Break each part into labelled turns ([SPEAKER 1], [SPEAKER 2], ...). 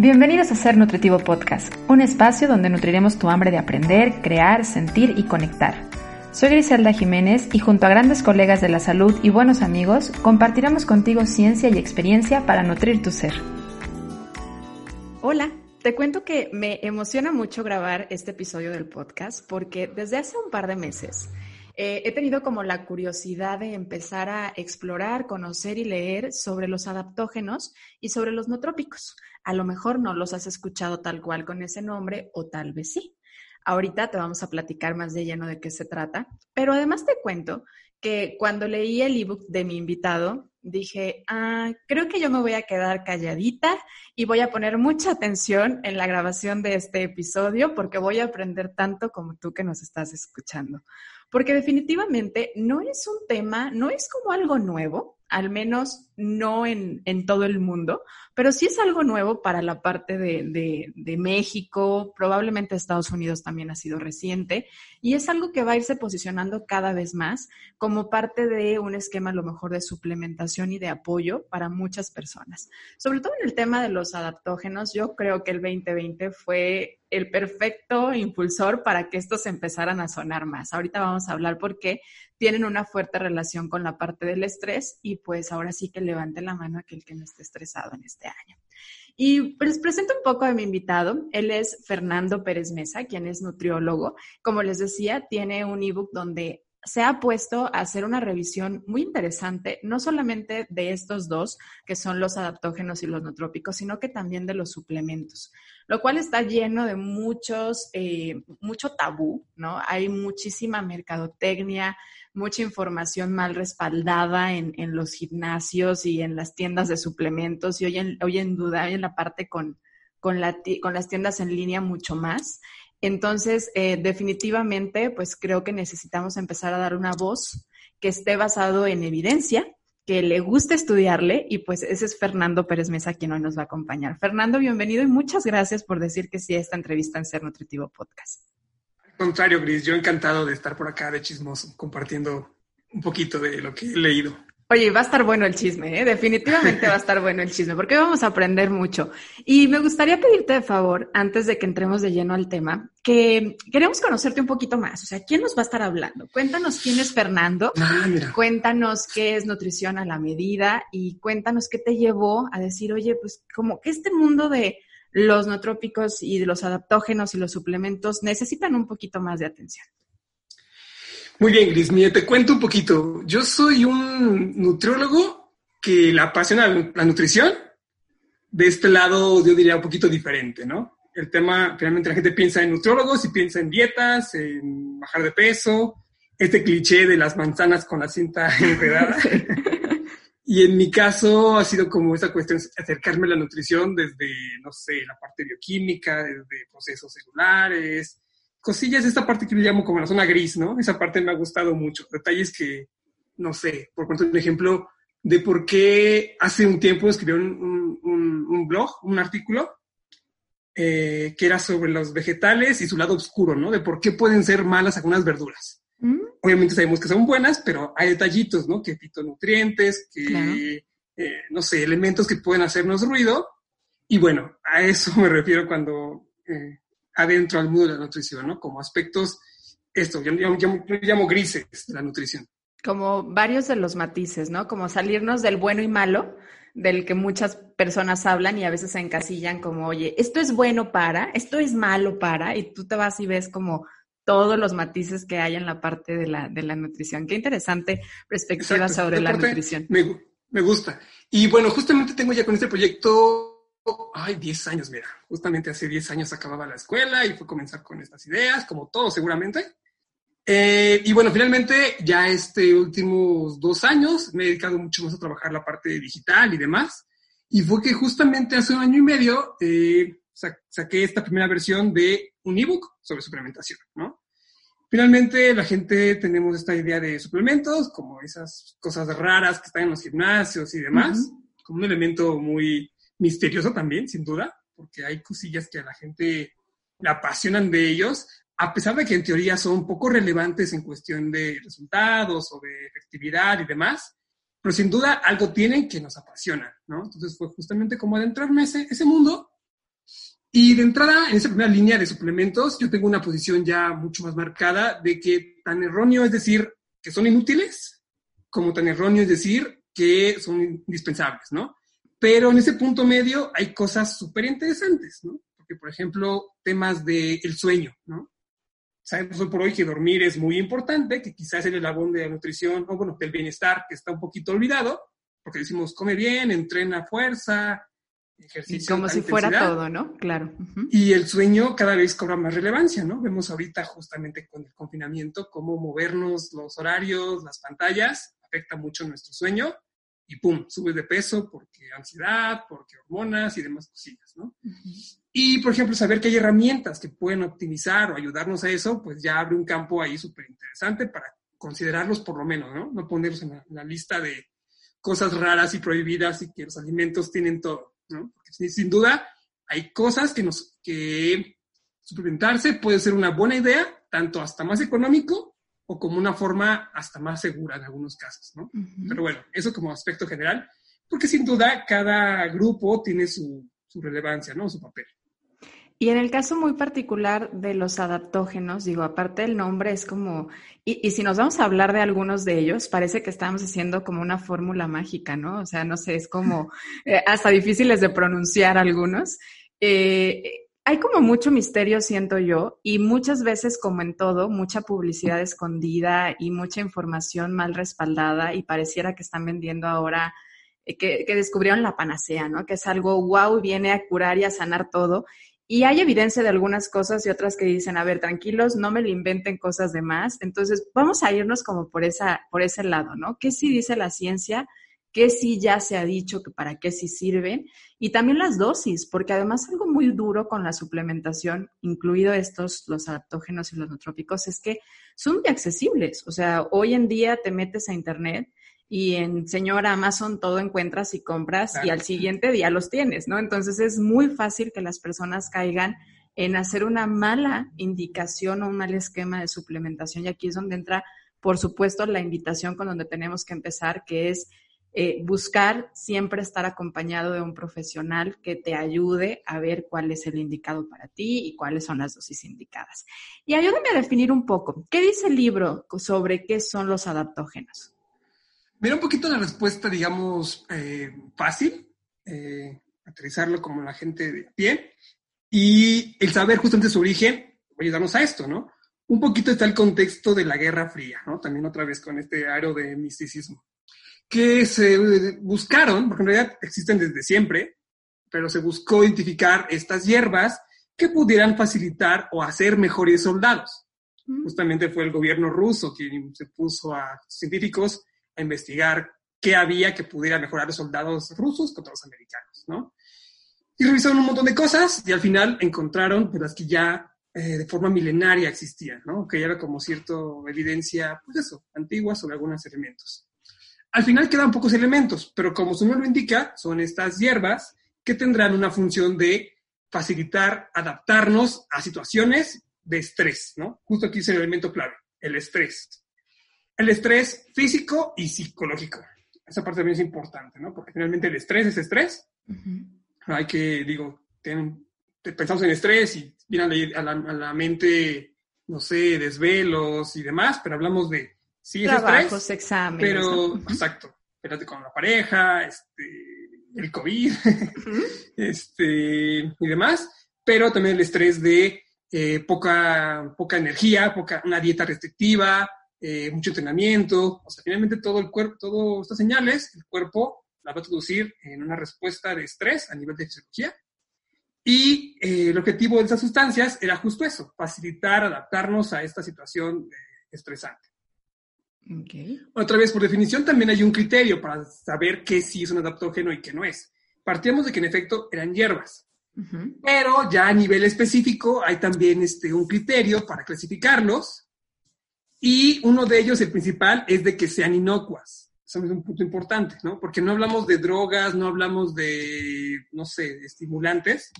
[SPEAKER 1] Bienvenidos a Ser Nutritivo Podcast, un espacio donde nutriremos tu hambre de aprender, crear, sentir y conectar. Soy Griselda Jiménez y junto a grandes colegas de la salud y buenos amigos, compartiremos contigo ciencia y experiencia para nutrir tu ser. Hola, te cuento que me emociona mucho grabar este episodio del podcast porque desde hace un par de meses eh, he tenido como la curiosidad de empezar a explorar, conocer y leer sobre los adaptógenos y sobre los nootrópicos. A lo mejor no los has escuchado tal cual con ese nombre o tal vez sí. Ahorita te vamos a platicar más de lleno de qué se trata, pero además te cuento que cuando leí el ebook de mi invitado, dije, ah, creo que yo me voy a quedar calladita y voy a poner mucha atención en la grabación de este episodio porque voy a aprender tanto como tú que nos estás escuchando porque definitivamente no es un tema, no es como algo nuevo, al menos no en, en todo el mundo, pero sí es algo nuevo para la parte de, México, probablemente Estados Unidos también ha sido reciente, y es algo que va a irse posicionando cada vez más como parte de un esquema lo mejor de suplementación y de apoyo para muchas personas. Sobre todo en el tema de los adaptógenos, yo creo que el 2020 fue el perfecto impulsor para que estos empezaran a sonar más. Ahorita vamos a hablar por qué tienen una fuerte relación con la parte del estrés y pues ahora sí que levante la mano aquel que no esté estresado en este año. Y les presento un poco a mi invitado. Él es Fernando Pérez Mesa, quien es nutriólogo. Como les decía, tiene un ebook donde se ha puesto a hacer una revisión muy interesante, no solamente de estos dos, que son los adaptógenos y los nootrópicos, sino que también de los suplementos, lo cual está lleno de muchos, eh, mucho tabú, ¿no? Hay muchísima mercadotecnia, mucha información mal respaldada en, en, los gimnasios y en las tiendas de suplementos y hoy en, hoy en duda, en la parte con, con, la, con las tiendas en línea mucho más. Entonces, eh, definitivamente, pues creo que necesitamos empezar a dar una voz que esté basado en evidencia, que le guste estudiarle y pues ese es Fernando Pérez Mesa quien hoy nos va a acompañar. Fernando, bienvenido y muchas gracias por decir que sí a esta entrevista en Ser Nutritivo Podcast.
[SPEAKER 2] Contrario, Gris, yo encantado de estar por acá de chismoso, compartiendo un poquito de lo que he leído.
[SPEAKER 1] Oye, va a estar bueno el chisme, ¿eh? definitivamente va a estar bueno el chisme, porque vamos a aprender mucho. Y me gustaría pedirte de favor, antes de que entremos de lleno al tema, que queremos conocerte un poquito más. O sea, ¿quién nos va a estar hablando? Cuéntanos quién es Fernando, ah, cuéntanos qué es nutrición a la medida y cuéntanos qué te llevó a decir, oye, pues como que este mundo de los nootrópicos y los adaptógenos y los suplementos necesitan un poquito más de atención.
[SPEAKER 2] Muy bien, Gris, mire, te cuento un poquito. Yo soy un nutriólogo que le apasiona la nutrición. De este lado, yo diría un poquito diferente, ¿no? El tema, finalmente la gente piensa en nutriólogos y piensa en dietas, en bajar de peso, este cliché de las manzanas con la cinta enredada. y en mi caso ha sido como esa cuestión, acercarme a la nutrición desde, no sé, la parte bioquímica, desde procesos celulares, cosillas, esta parte que yo llamo como la zona gris, ¿no? Esa parte me ha gustado mucho. Detalles que, no sé, por cuento un ejemplo de por qué hace un tiempo escribió un, un, un blog, un artículo, eh, que era sobre los vegetales y su lado oscuro, ¿no? De por qué pueden ser malas algunas verduras. Mm. Obviamente sabemos que son buenas, pero hay detallitos, ¿no? Que fitonutrientes, que, eh, no sé, elementos que pueden hacernos ruido. Y bueno, a eso me refiero cuando eh, adentro al mundo de la nutrición, ¿no? Como aspectos, esto, yo, llamo grises de la nutrición.
[SPEAKER 1] Como varios de los matices, ¿no? Como salirnos del bueno y malo, del que muchas personas hablan y a veces se encasillan como, oye, esto es bueno para, esto es malo para, y tú te vas y ves como todos los matices que hay en la parte de la, de la nutrición. Qué interesante perspectiva sobre la nutrición.
[SPEAKER 2] Me, me gusta. Y bueno, justamente tengo ya con este proyecto ay, 10 años, mira, justamente hace 10 años acababa la escuela y fue comenzar con estas ideas, como todo seguramente. Eh, y bueno, finalmente ya este últimos dos años me he dedicado mucho más a trabajar la parte digital y demás. Y fue que justamente hace un año y medio eh, saqué esta primera versión de un ebook sobre suplementación, ¿no? Finalmente, la gente tenemos esta idea de suplementos, como esas cosas raras que están en los gimnasios y demás, como un elemento muy misterioso también, sin duda, porque hay cosillas que a la gente le apasionan de ellos, a pesar de que en teoría son poco relevantes en cuestión de resultados o de efectividad y demás, pero sin duda algo tienen que nos apasiona, ¿no? Entonces fue justamente como adentrarme ese, ese mundo Y de entrada, en esa primera línea de suplementos, yo tengo una posición ya mucho más marcada de que tan erróneo es decir que son inútiles, como tan erróneo es decir que son indispensables, ¿no? Pero en ese punto medio hay cosas súper interesantes, ¿no? Porque, por ejemplo, temas del el sueño, ¿no? Sabemos hoy por hoy que dormir es muy importante, que quizás el eslabón de la nutrición, o bueno, del bienestar, que está un poquito olvidado, porque decimos, come bien, entrena fuerza, ejercicio.
[SPEAKER 1] Como si fuera todo, ¿no? Claro.
[SPEAKER 2] Y el sueño cada vez cobra más relevancia, ¿no? Vemos ahorita justamente con el confinamiento cómo movernos los horarios, las pantallas, afecta mucho nuestro sueño y pum, subes de peso porque ansiedad, porque hormonas y demás cosillas, ¿no? Y, por ejemplo, saber que hay herramientas que pueden optimizar o ayudarnos a eso, pues ya abre un campo ahí súper interesante para considerarlos por lo menos, ¿no? No ponerlos en la, lista de cosas raras y prohibidas y que los alimentos tienen todo, ¿no? Porque sin, duda hay cosas que nos, que suplementarse puede ser una buena idea, tanto hasta más económico o como una forma hasta más segura en algunos casos, ¿no? Pero bueno, eso como aspecto general, porque sin duda cada grupo tiene su, su relevancia, ¿no? Su papel.
[SPEAKER 1] Y en el caso muy particular de los adaptógenos, digo, aparte del nombre es como, y, y, si nos vamos a hablar de algunos de ellos, parece que estamos haciendo como una fórmula mágica, ¿no? O sea, no sé, es como eh, hasta difíciles de pronunciar algunos. Eh, hay como mucho misterio, siento yo, y muchas veces, como en todo, mucha publicidad escondida y mucha información mal respaldada y pareciera que están vendiendo ahora eh, que, que, descubrieron la panacea, ¿no? Que es algo wow, viene a curar y a sanar todo. Y hay evidencia de algunas cosas y otras que dicen, a ver, tranquilos, no me lo inventen cosas de más. Entonces, vamos a irnos como por, esa, por ese lado, ¿no? ¿Qué sí dice la ciencia? qué sí ya se ha dicho que para qué sí sirven, y también las dosis, porque además algo muy duro con la suplementación, incluido estos, los adaptógenos y los nootrópicos, es que son muy accesibles. O sea, hoy en día te metes a internet y en señor Amazon todo encuentras y compras y al siguiente día los tienes, ¿no? Entonces es muy fácil que las personas caigan en hacer una mala indicación o un mal esquema de suplementación y aquí es donde entra, por supuesto, la invitación con donde tenemos que empezar, que es eh, buscar siempre estar acompañado de un profesional que te ayude a ver cuál es el indicado para ti y cuáles son las dosis indicadas. Y ayúdame a definir un poco, ¿qué dice el libro sobre qué son los adaptógenos?
[SPEAKER 2] Mira un poquito la respuesta, digamos, eh, fácil, eh, aterrizarlo como la gente de pie, y el saber justamente su origen, ayudarnos a esto, ¿no? Un poquito está el contexto de la Guerra Fría, ¿no? También otra vez con este aro de misticismo que se buscaron, porque en realidad existen desde siempre, pero se buscó identificar estas hierbas que pudieran facilitar o hacer mejores soldados. Mm. Justamente fue el gobierno ruso quien se puso a científicos a investigar qué había que pudiera mejorar los soldados rusos contra los americanos, ¿no? Y revisaron un montón de cosas y al final encontraron pues, las que ya eh, de forma milenaria existían, ¿no? Que ya era como cierta evidencia, pues eso, antigua sobre algunos elementos. Al final quedan pocos elementos, pero como su nombre indica, son estas hierbas que tendrán una función de facilitar adaptarnos a situaciones de estrés, ¿no? Justo aquí es el elemento clave, el estrés. El estrés físico y psicológico. Esa parte también es importante, ¿no? Porque finalmente el estrés es estrés. Hay que, digo, pensamos en estrés y viene a la, a la mente, no sé, desvelos y demás, pero hablamos de sí es
[SPEAKER 1] Trabajos, exámenes.
[SPEAKER 2] Pero, exacto, espérate con la pareja, este, el COVID, este, y demás, pero también el estrés de eh, poca, poca energía, poca, una dieta restrictiva, eh, mucho entrenamiento, o sea, finalmente todo el cuerpo, todas estas señales, el cuerpo la va a traducir en una respuesta de estrés a nivel de fisiología. Y eh, el objetivo de esas sustancias era justo eso, facilitar, adaptarnos a esta situación estresante. Otra vez, por definición, también hay un criterio para saber qué sí es un adaptógeno y qué no es. Partíamos de que en efecto eran hierbas. Pero ya a nivel específico hay también este, un criterio para clasificarlos. Y uno de ellos, el principal, es de que sean inocuas. Eso es un punto importante, ¿no? Porque no hablamos de drogas, no hablamos de, no sé, estimulantes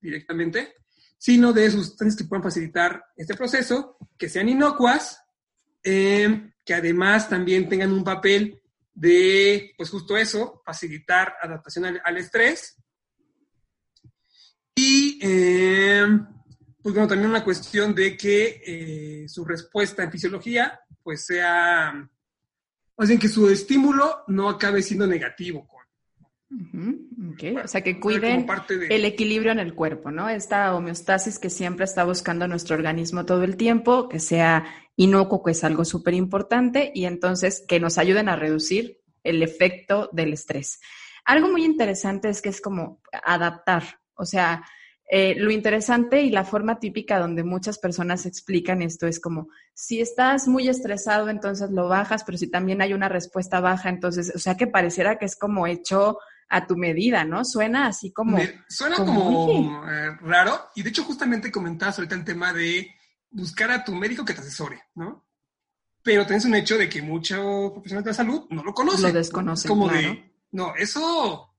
[SPEAKER 2] directamente, sino de sustancias que puedan facilitar este proceso, que sean inocuas, eh, que además también tengan un papel de, pues justo eso, facilitar adaptación al, estrés. Y, eh, pues bueno, también una cuestión de que eh, su respuesta en fisiología, pues sea, o sea, que su estímulo no acabe siendo negativo con,
[SPEAKER 1] o sea, que cuiden el equilibrio en el cuerpo, ¿no? Esta homeostasis que siempre está buscando nuestro organismo todo el tiempo, que sea inocuo, que es algo súper importante, y entonces que nos ayuden a reducir el efecto del estrés. Algo muy interesante es que es como adaptar, o sea, eh, lo interesante y la forma típica donde muchas personas explican esto es como, si estás muy estresado, entonces lo bajas, pero si también hay una respuesta baja, entonces, o sea, que pareciera que es como hecho a tu medida, ¿no? Suena así como...
[SPEAKER 2] suena como, eh, raro y de hecho justamente comentabas ahorita el tema de buscar a tu médico que te asesore, ¿no? Pero tenés un hecho de que muchos profesionales de la salud no lo conocen.
[SPEAKER 1] Lo desconocen, como de,
[SPEAKER 2] no, eso,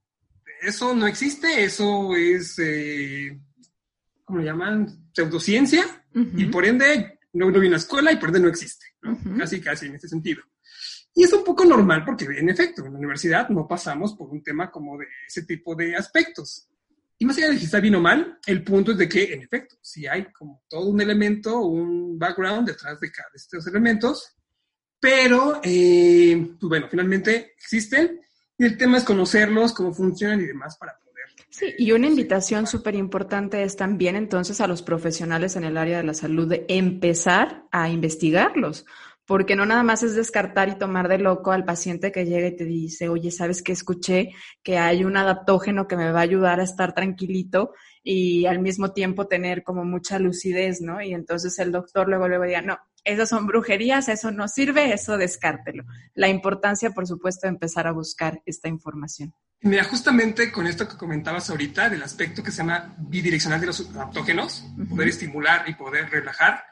[SPEAKER 2] eso no existe, eso es, eh, ¿cómo lo llaman? Pseudociencia y por ende no, no viene a escuela y por ende no existe, ¿no? Casi, casi en este sentido. Y es un poco normal porque, en efecto, en la universidad no pasamos por un tema como de ese tipo de aspectos. Y más allá de si está bien o mal, el punto es de que, en efecto, si hay como todo un elemento, un background detrás de cada de estos elementos, pero, eh, pues bueno, finalmente existen y el tema es conocerlos, cómo funcionan y demás para poder.
[SPEAKER 1] Sí, y una invitación súper importante es también entonces a los profesionales en el área de la salud de empezar a investigarlos porque no nada más es descartar y tomar de loco al paciente que llega y te dice, oye, ¿sabes qué escuché? Que hay un adaptógeno que me va a ayudar a estar tranquilito y al mismo tiempo tener como mucha lucidez, ¿no? Y entonces el doctor luego le diría, no, esas son brujerías, eso no sirve, eso descártelo. La importancia, por supuesto, de empezar a buscar esta información.
[SPEAKER 2] Mira, justamente con esto que comentabas ahorita, del aspecto que se llama bidireccional de los adaptógenos, poder estimular y poder relajar,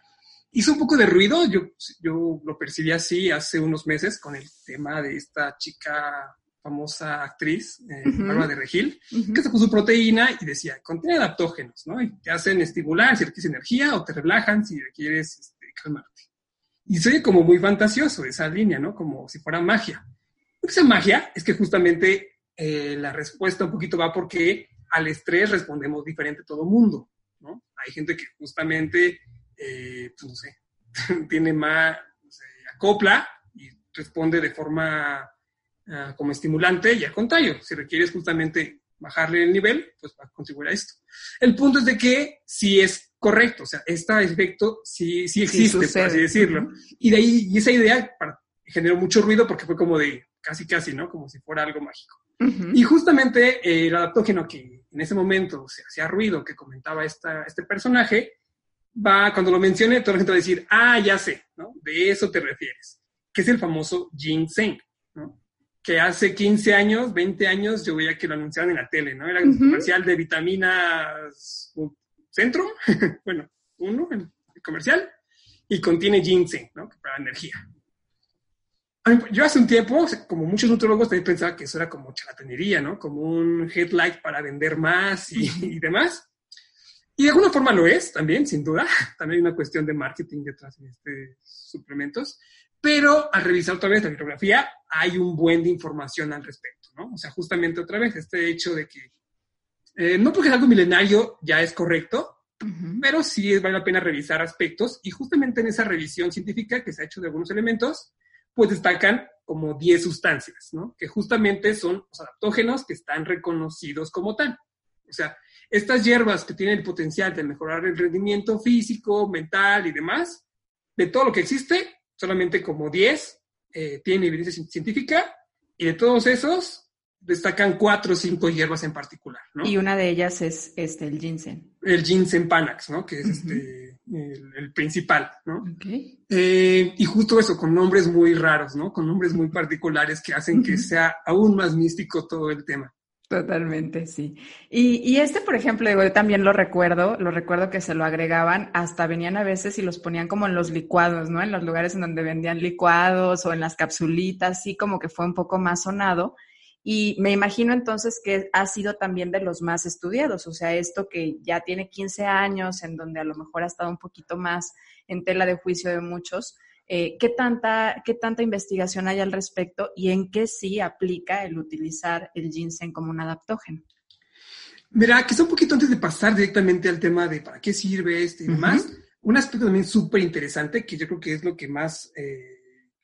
[SPEAKER 2] hizo un poco de ruido, yo, yo lo percibí así hace unos meses con el tema de esta chica famosa actriz, eh, de Regil, que se puso proteína y decía, contiene adaptógenos, ¿no? Y te hacen estimular si requieres energía o te relajan si requieres este, calmarte. Y se oye como muy fantasioso esa línea, ¿no? Como si fuera magia. Lo que magia es que justamente eh, la respuesta un poquito va porque al estrés respondemos diferente todo mundo, ¿no? Hay gente que justamente eh, pues no sé, tiene más, acopla y responde de forma ah, como estimulante y al contrario, si requieres justamente bajarle el nivel, pues va a contribuir a esto. El punto es de que si es correcto, o sea, este efecto sí, sí existe, por así decirlo. Y de ahí, y esa idea generó mucho ruido porque fue como de casi, casi, ¿no? Como si fuera algo mágico. Y justamente eh, el adaptógeno que en ese momento se hacía ruido, que comentaba esta, este personaje, va, cuando lo mencione, toda la gente va a decir, ah, ya sé, ¿no? De eso te refieres, que es el famoso ginseng. Que hace 15 años, 20 años, yo veía que lo anunciaban en la tele, ¿no? Era un comercial de vitaminas Centro, bueno, uno, el comercial, y contiene ginseng, ¿no? Para energía. Yo hace un tiempo, como muchos nutrólogos, también pensaba que eso era como charlatanería, ¿no? Como un headlight para vender más y demás. Y de alguna forma lo es también, sin duda. También hay una cuestión de marketing detrás de estos suplementos. Pero al revisar otra vez la bibliografía, hay un buen de información al respecto, ¿no? O sea, justamente otra vez este hecho de que eh, no porque es algo milenario ya es correcto, pero sí vale la pena revisar aspectos y justamente en esa revisión científica que se ha hecho de algunos elementos, pues destacan como 10 sustancias, ¿no? Que justamente son los adaptógenos que están reconocidos como tal. O sea, estas hierbas que tienen el potencial de mejorar el rendimiento físico, mental y demás, de todo lo que existe, solamente como 10 eh, tienen evidencia científica y de todos esos destacan cuatro o cinco hierbas en particular. ¿no?
[SPEAKER 1] Y una de ellas es este, el ginseng.
[SPEAKER 2] El ginseng panax, ¿no? que es este, el, principal. ¿no? Eh, y justo eso, con nombres muy raros, ¿no? con nombres muy particulares que hacen que sea aún más místico todo el tema.
[SPEAKER 1] Totalmente, sí. Y, y, este, por ejemplo, yo también lo recuerdo, lo recuerdo que se lo agregaban, hasta venían a veces y los ponían como en los licuados, ¿no? En los lugares en donde vendían licuados o en las capsulitas, así como que fue un poco más sonado. Y me imagino entonces que ha sido también de los más estudiados, o sea, esto que ya tiene 15 años, en donde a lo mejor ha estado un poquito más en tela de juicio de muchos, eh, ¿qué, tanta, ¿qué tanta investigación hay al respecto y en qué sí aplica el utilizar el ginseng como un adaptógeno?
[SPEAKER 2] Mira, quizá un poquito antes de pasar directamente al tema de para qué sirve este y demás, un aspecto también súper interesante que yo creo que es lo que más eh,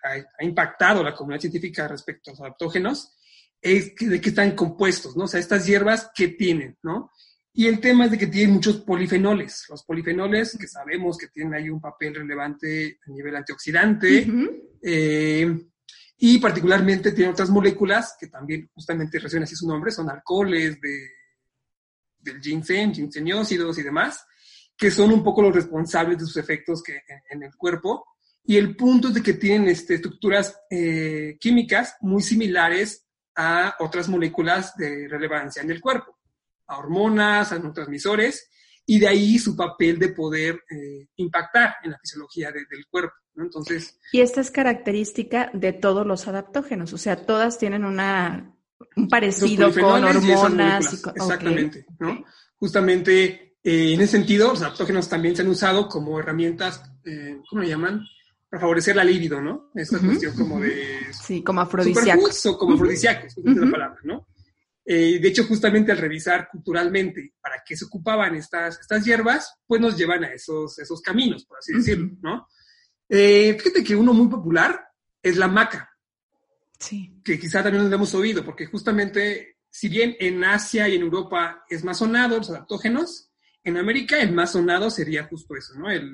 [SPEAKER 2] ha, impactado la comunidad científica respecto a los adaptógenos, es que, de qué están compuestos, ¿no? O sea, estas hierbas, ¿qué tienen, no? Y el tema es de que tienen muchos polifenoles. Los polifenoles, que sabemos que tienen ahí un papel relevante a nivel antioxidante, eh, y particularmente tienen otras moléculas que también justamente reciben así su nombre, son alcoholes de, del ginseng, ginseniócidos y demás, que son un poco los responsables de sus efectos que, en, el cuerpo. Y el punto es de que tienen este, estructuras eh, químicas muy similares a otras moléculas de relevancia en el cuerpo, a hormonas, a neurotransmisores, y de ahí su papel de poder eh, impactar en la fisiología del cuerpo. Entonces.
[SPEAKER 1] Y esta es característica de todos los adaptógenos, o sea, todas tienen una un parecido con hormonas.
[SPEAKER 2] exactamente, ¿no? Justamente eh, en ese sentido, los adaptógenos también se han usado como herramientas, eh, ¿cómo le llaman? Para favorecer la libido, ¿no? Esta cuestión como de...
[SPEAKER 1] Sí, como afrodisíacos.
[SPEAKER 2] o como afrodisíacos, es la palabra, ¿no? Eh, de hecho, justamente al revisar culturalmente para qué se ocupaban estas, estas hierbas, pues nos llevan a esos, esos caminos, por así decirlo, ¿no? Eh, fíjate que uno muy popular es la maca.
[SPEAKER 1] Sí.
[SPEAKER 2] Que quizá también lo hemos oído, porque justamente, si bien en Asia y en Europa es más sonado los adaptógenos, en América el más sonado sería justo eso, ¿no? El,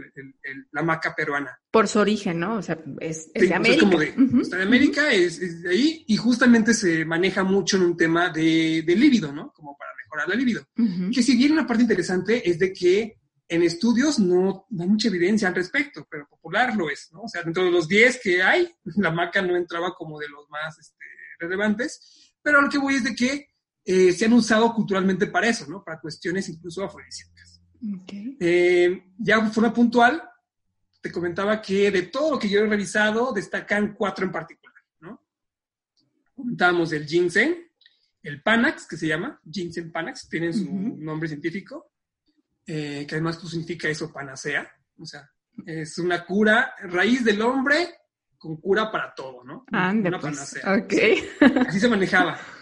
[SPEAKER 2] la maca peruana.
[SPEAKER 1] Por su origen, ¿no? O sea, es, de América. Es como
[SPEAKER 2] de, está de América, es, de ahí, y justamente se maneja mucho en un tema de, de líbido, ¿no? Como para mejorar la líbido. Que si bien una parte interesante es de que en estudios no, hay mucha evidencia al respecto, pero popular lo es, ¿no? O sea, dentro de los 10 que hay, la maca no entraba como de los más este, relevantes, pero lo que voy es de que eh, se han usado culturalmente para eso, ¿no? Para cuestiones incluso afrodisíacas. Eh, ya de forma puntual, te comentaba que de todo lo que yo he revisado, destacan cuatro en particular, ¿no? Comentábamos el ginseng, el Panax, que se llama, ginseng Panax, tiene su nombre científico, eh, que además pues, significa eso, panacea, o sea, es una cura, raíz del hombre con cura para todo, ¿no?
[SPEAKER 1] una pues, panacea. Ok.
[SPEAKER 2] Así se manejaba.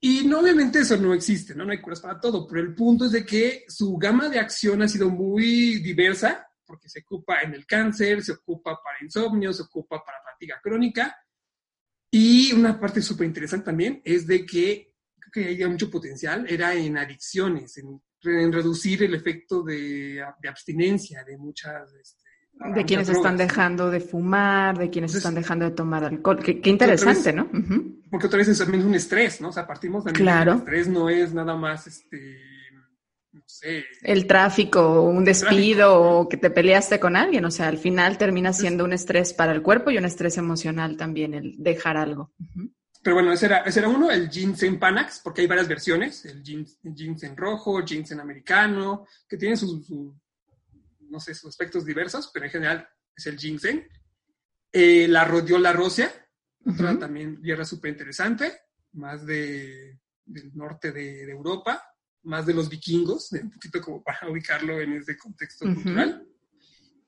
[SPEAKER 2] Y no, obviamente eso no existe, ¿no? No hay curas para todo, pero el punto es de que su gama de acción ha sido muy diversa, porque se ocupa en el cáncer, se ocupa para insomnio, se ocupa para fatiga crónica. Y una parte súper interesante también es de que creo que había mucho potencial, era en adicciones, en en reducir el efecto de, abstinencia de muchas... Este,
[SPEAKER 1] de quienes están dejando de fumar, de quienes están dejando de tomar alcohol. Qué, interesante, ¿no?
[SPEAKER 2] Porque otra vez es también un estrés, ¿no? O sea, partimos también
[SPEAKER 1] claro.
[SPEAKER 2] el estrés no es nada más, este, no sé.
[SPEAKER 1] El tráfico, un despido o que te peleaste con alguien. O sea, al final termina siendo un estrés para el cuerpo y un estrés emocional también el dejar algo.
[SPEAKER 2] Pero bueno, ese era, ese era uno, el ginseng panax, porque hay varias versiones, el ginseng rojo, ginseng americano, que tienen sus, no sé, sus aspectos diversos, pero en general es el ginseng. Eh, la rodiola rósea, otra también hierba súper interesante, más de, del norte de, Europa, más de los vikingos, un poquito como para ubicarlo en ese contexto cultural.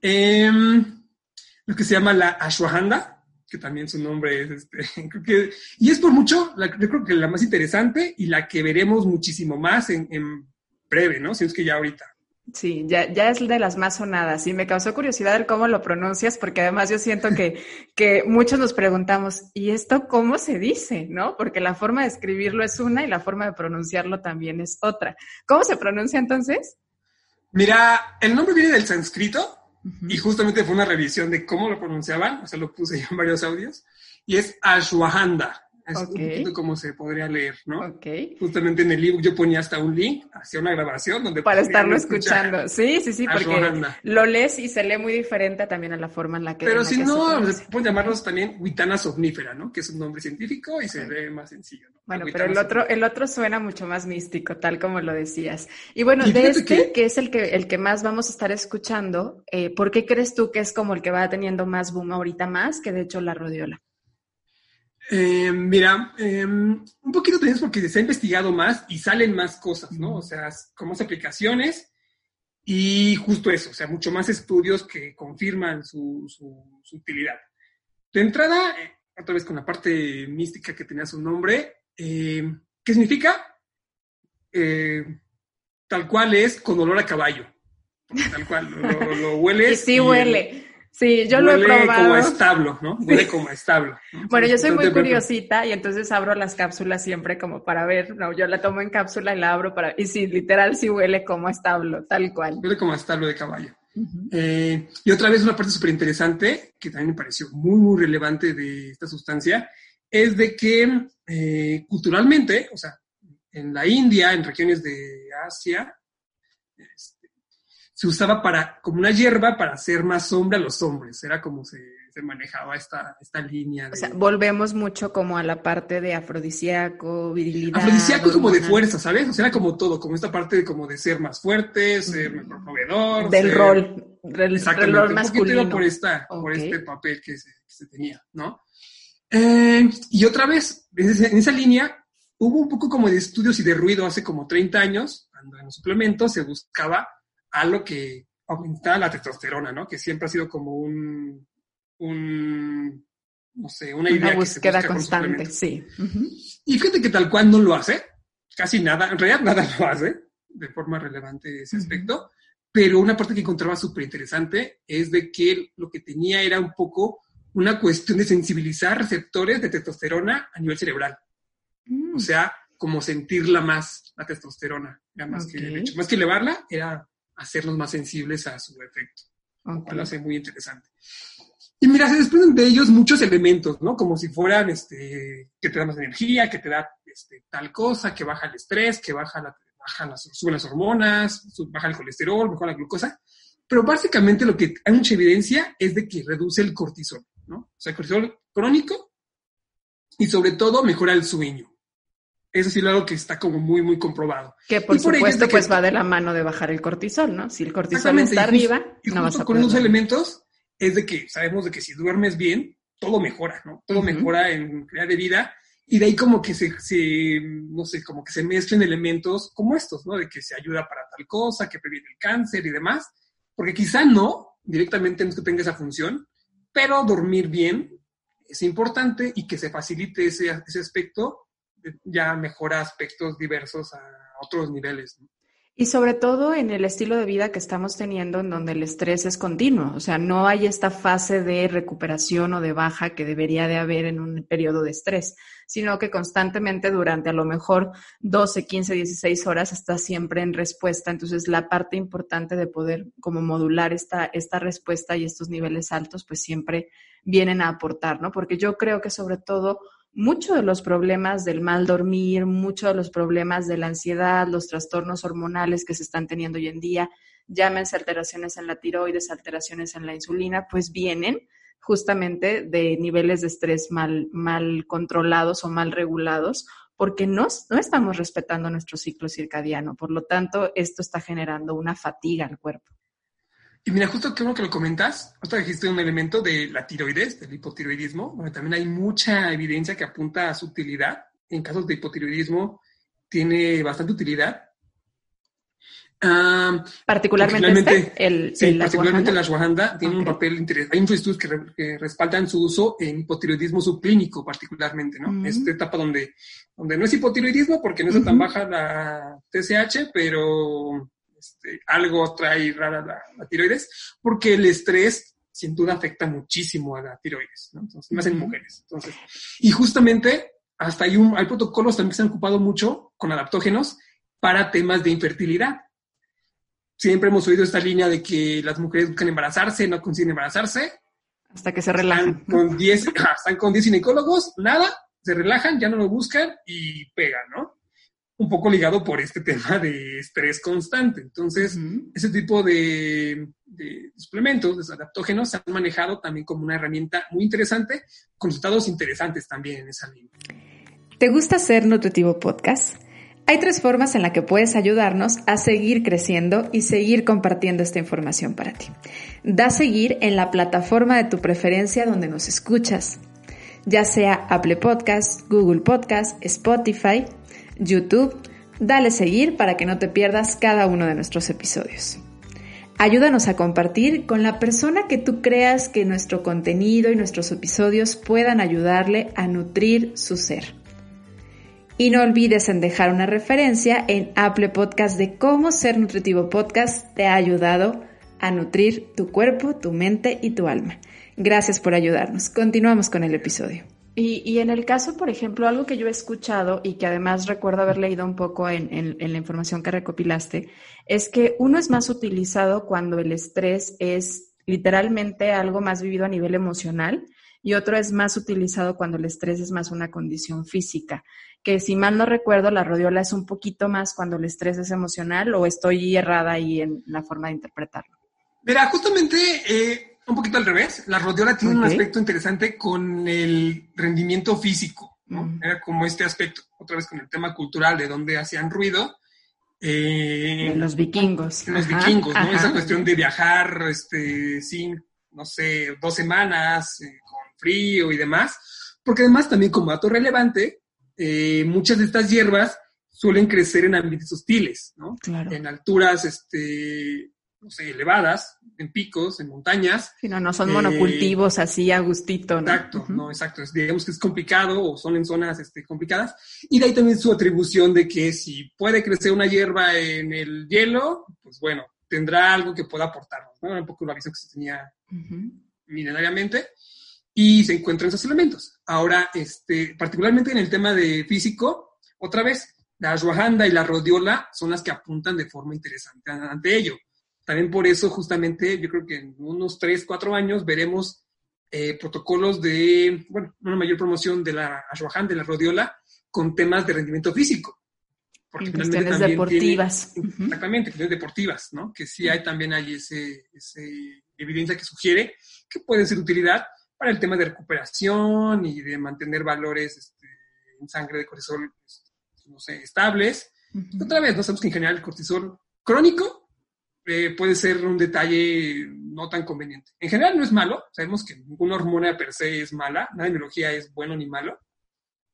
[SPEAKER 2] Em, lo que se llama la ashwagandha, que también su nombre es, este, creo que, y es por mucho, yo creo que la más interesante y la que veremos muchísimo más en, breve, ¿no? Si es que ya ahorita.
[SPEAKER 1] Sí, ya, ya es de las más sonadas y me causó curiosidad el cómo lo pronuncias porque además yo siento que, que muchos nos preguntamos, ¿y esto cómo se dice? ¿No? Porque la forma de escribirlo es una y la forma de pronunciarlo también es otra. ¿Cómo se pronuncia entonces?
[SPEAKER 2] Mira, el nombre viene del sánscrito, y justamente fue una revisión de cómo lo pronunciaban, o sea, lo puse yo en varios audios, y es Es un poquito como se podría leer, ¿no?
[SPEAKER 1] Ok.
[SPEAKER 2] Justamente en el libro yo ponía hasta un link hacia una grabación donde...
[SPEAKER 1] Para estarlo escuchando. Sí, sí, sí, porque lo lees y se lee muy diferente también a la forma en la que...
[SPEAKER 2] Pero si no, pueden llamarlos también Huitana somnífera, ¿no? Que es un nombre científico y se ve más sencillo. ¿no?
[SPEAKER 1] Bueno, pero el otro, el otro suena mucho más místico, tal como lo decías. Y bueno, de este, que... es el que, el que más vamos a estar escuchando, eh, ¿por qué crees tú que es como el que va teniendo más boom ahorita más que de hecho la rodiola?
[SPEAKER 2] Eh, mira, em, un poquito es porque se ha investigado más y salen más cosas, ¿no? O sea, como más aplicaciones y justo eso, o sea, mucho más estudios que confirman su, utilidad. De entrada, eh, otra vez con la parte mística que tenía su nombre, em, ¿qué significa? Eh, tal cual es con olor a caballo. Tal cual, lo, hueles.
[SPEAKER 1] Y sí huele. Sí, yo lo he probado.
[SPEAKER 2] Huele como establo, ¿no? Huele como establo.
[SPEAKER 1] Bueno, yo soy muy curiosita y entonces abro las cápsulas siempre como para ver, no, yo la tomo en cápsula y la abro para, y sí, literal sí huele como establo, tal cual.
[SPEAKER 2] Huele como establo de caballo. Eh, y otra vez una parte súper interesante, que también me pareció muy, muy relevante de esta sustancia, es de que eh, culturalmente, o sea, en la India, en regiones de Asia, se usaba para, como una hierba para hacer más sombra a los hombres. Era como se, manejaba esta, esta línea.
[SPEAKER 1] O sea, volvemos mucho como a la parte de afrodisíaco, virilidad.
[SPEAKER 2] Afrodisíaco como de fuerza, ¿sabes? O sea, era como todo, como esta parte de como de ser más fuerte, ser mejor proveedor.
[SPEAKER 1] Del rol, del, rol masculino.
[SPEAKER 2] por, esta, por este papel que se, que se tenía, ¿no? Eh, y otra vez, en esa línea, hubo un poco como de estudios y de ruido hace como 30 años, cuando en los suplementos se buscaba algo que aumentara la testosterona, ¿no? Que siempre ha sido como un, un no sé, una idea.
[SPEAKER 1] Una búsqueda constante, sí.
[SPEAKER 2] Y fíjate que tal cual no lo hace, casi nada, en realidad nada lo hace de forma relevante ese aspecto, pero una parte que encontraba súper interesante es de que lo que tenía era un poco una cuestión de sensibilizar receptores de testosterona a nivel cerebral. O mm. sea, como sentirla más, la testosterona. más, que, más que elevarla, era hacernos más sensibles a su efecto. Lo hace muy interesante. Y mira, se desprenden de ellos muchos elementos, ¿no? Como si fueran, este, que te da más energía, que te da este, tal cosa, que baja el estrés, que baja la, baja las, suben las hormonas, baja el colesterol, mejora la glucosa. Pero básicamente lo que hay mucha evidencia es de que reduce el cortisol. ¿no? O sea, cortisol crónico y sobre todo mejora el sueño. Eso sí es algo que está como muy, muy comprobado.
[SPEAKER 1] Que por supuesto pues va de la mano de bajar el cortisol, ¿no? Si el cortisol está arriba, no vas a
[SPEAKER 2] con unos elementos es de que sabemos de que si duermes bien, todo mejora, ¿no? Todo mejora en calidad de vida y de ahí como que se, se, no sé, como que se mezclen elementos como estos, ¿no? De que se ayuda para tal cosa, que previene el cáncer y demás, porque quizá no, directamente no es que tenga esa función, pero dormir bien es importante y que se facilite ese, ese aspecto ya mejora aspectos diversos a otros niveles.
[SPEAKER 1] Y sobre todo en el estilo de vida que estamos teniendo, en donde el estrés es continuo, o sea, no hay esta fase de recuperación o de baja que debería de haber en un periodo de estrés, sino que constantemente durante a lo mejor 12, 15, 16 horas está siempre en respuesta. Entonces, la parte importante de poder como modular esta, esta respuesta y estos niveles altos, pues siempre vienen a aportar, ¿no? Porque yo creo que sobre todo muchos de los problemas del mal dormir, muchos de los problemas de la ansiedad, los trastornos hormonales que se están teniendo hoy en día, llámense alteraciones en la tiroides, alteraciones en la insulina, pues vienen justamente de niveles de estrés mal, mal controlados o mal regulados, porque no, no estamos respetando nuestro ciclo circadiano. Por lo tanto, esto está generando una fatiga al cuerpo.
[SPEAKER 2] Y mira, justo que uno que lo comentas, hasta dijiste un elemento de la tiroides, del hipotiroidismo, donde también hay mucha evidencia que apunta a su utilidad. En casos de hipotiroidismo tiene bastante utilidad.
[SPEAKER 1] particularmente, este, el,
[SPEAKER 2] sí, particularmente la tiene un papel interesante. Hay muchos estudios que, respaldan su uso en hipotiroidismo subclínico, particularmente, ¿no? Mm. Esta etapa donde, donde no es hipotiroidismo porque no está tan baja la TSH, pero este, algo trae rara la, tiroides, porque el estrés sin duda afecta muchísimo a la tiroides, ¿no? Entonces, más en mujeres. Entonces, y justamente hasta hay, un, hay protocolos también que se han ocupado mucho con adaptógenos para temas de infertilidad. Siempre hemos oído esta línea de que las mujeres buscan embarazarse, no consiguen embarazarse.
[SPEAKER 1] Hasta que se relajan.
[SPEAKER 2] Están con 10, están con 10 ginecólogos, nada, se relajan, ya no lo buscan y pegan, ¿no? Un poco ligado por este tema de estrés constante. Entonces, ese tipo de, suplementos, de adaptógenos, se han manejado también como una herramienta muy interesante, con resultados interesantes también en esa línea.
[SPEAKER 1] ¿Te gusta ser Nutritivo Podcast? Hay tres formas en las que puedes ayudarnos a seguir creciendo y seguir compartiendo esta información para ti. Da seguir en la plataforma de tu preferencia donde nos escuchas, ya sea Apple Podcast, Google Podcast, Spotify YouTube, dale seguir para que no te pierdas cada uno de nuestros episodios. Ayúdanos a compartir con la persona que tú creas que nuestro contenido y nuestros episodios puedan ayudarle a nutrir su ser. Y no olvides en dejar una referencia en Apple Podcast de cómo ser nutritivo podcast te ha ayudado a nutrir tu cuerpo, tu mente y tu alma. Gracias por ayudarnos. Continuamos con el episodio. Y, en el caso, por ejemplo, algo que yo he escuchado y que además recuerdo haber leído un poco en, la información que recopilaste, es que uno es más utilizado cuando el estrés es literalmente algo más vivido a nivel emocional y otro es más utilizado cuando el estrés es más una condición física. Que si mal no recuerdo, la rodiola es un poquito más cuando el estrés es emocional o estoy errada ahí en la forma de interpretarlo.
[SPEAKER 2] Mira, justamente eh, un poquito al revés. La rodiola tiene un aspecto interesante con el rendimiento físico, ¿no? Mm. Era como este aspecto, otra vez con el tema cultural de dónde hacían ruido.
[SPEAKER 1] Eh, los vikingos.
[SPEAKER 2] los vikingos, ¿no? Esa cuestión de viajar, este, sin, no sé, dos semanas, eh, con frío y demás. Porque además, también como dato relevante, eh, muchas de estas hierbas suelen crecer en ambientes hostiles, ¿no? Claro. En alturas, este, no sé, elevadas, en picos, en montañas.
[SPEAKER 1] Sí, no, no son monocultivos eh, así a gustito,
[SPEAKER 2] ¿no? Exacto, no, exacto. digamos que es complicado o son en zonas este, complicadas. Y de ahí también su atribución de que si puede crecer una hierba en el hielo, pues bueno, tendrá algo que pueda aportarnos, ¿no? Un poco la visión que se tenía milenariamente. Y se encuentran esos elementos. Ahora, este, particularmente en el tema de físico, otra vez, la ashwagandha y la rhodiola son las que apuntan de forma interesante ante ello. También por eso, justamente, yo creo que en unos 3, 4 años veremos eh, protocolos de, bueno, una mayor promoción de la ashwagandha, de la rodiola, con temas de rendimiento físico.
[SPEAKER 1] Porque cuestiones deportivas.
[SPEAKER 2] exactamente, cuestiones deportivas, ¿no? Que sí hay también hay ese, ese, evidencia que sugiere que pueden ser de utilidad para el tema de recuperación y de mantener valores este, en sangre de cortisol, este, no sé, estables. Otra vez, no sabemos que en general el cortisol crónico eh, puede ser un detalle no tan conveniente. En general no es malo, sabemos que ninguna hormona per se es mala, nada de biología es bueno ni malo,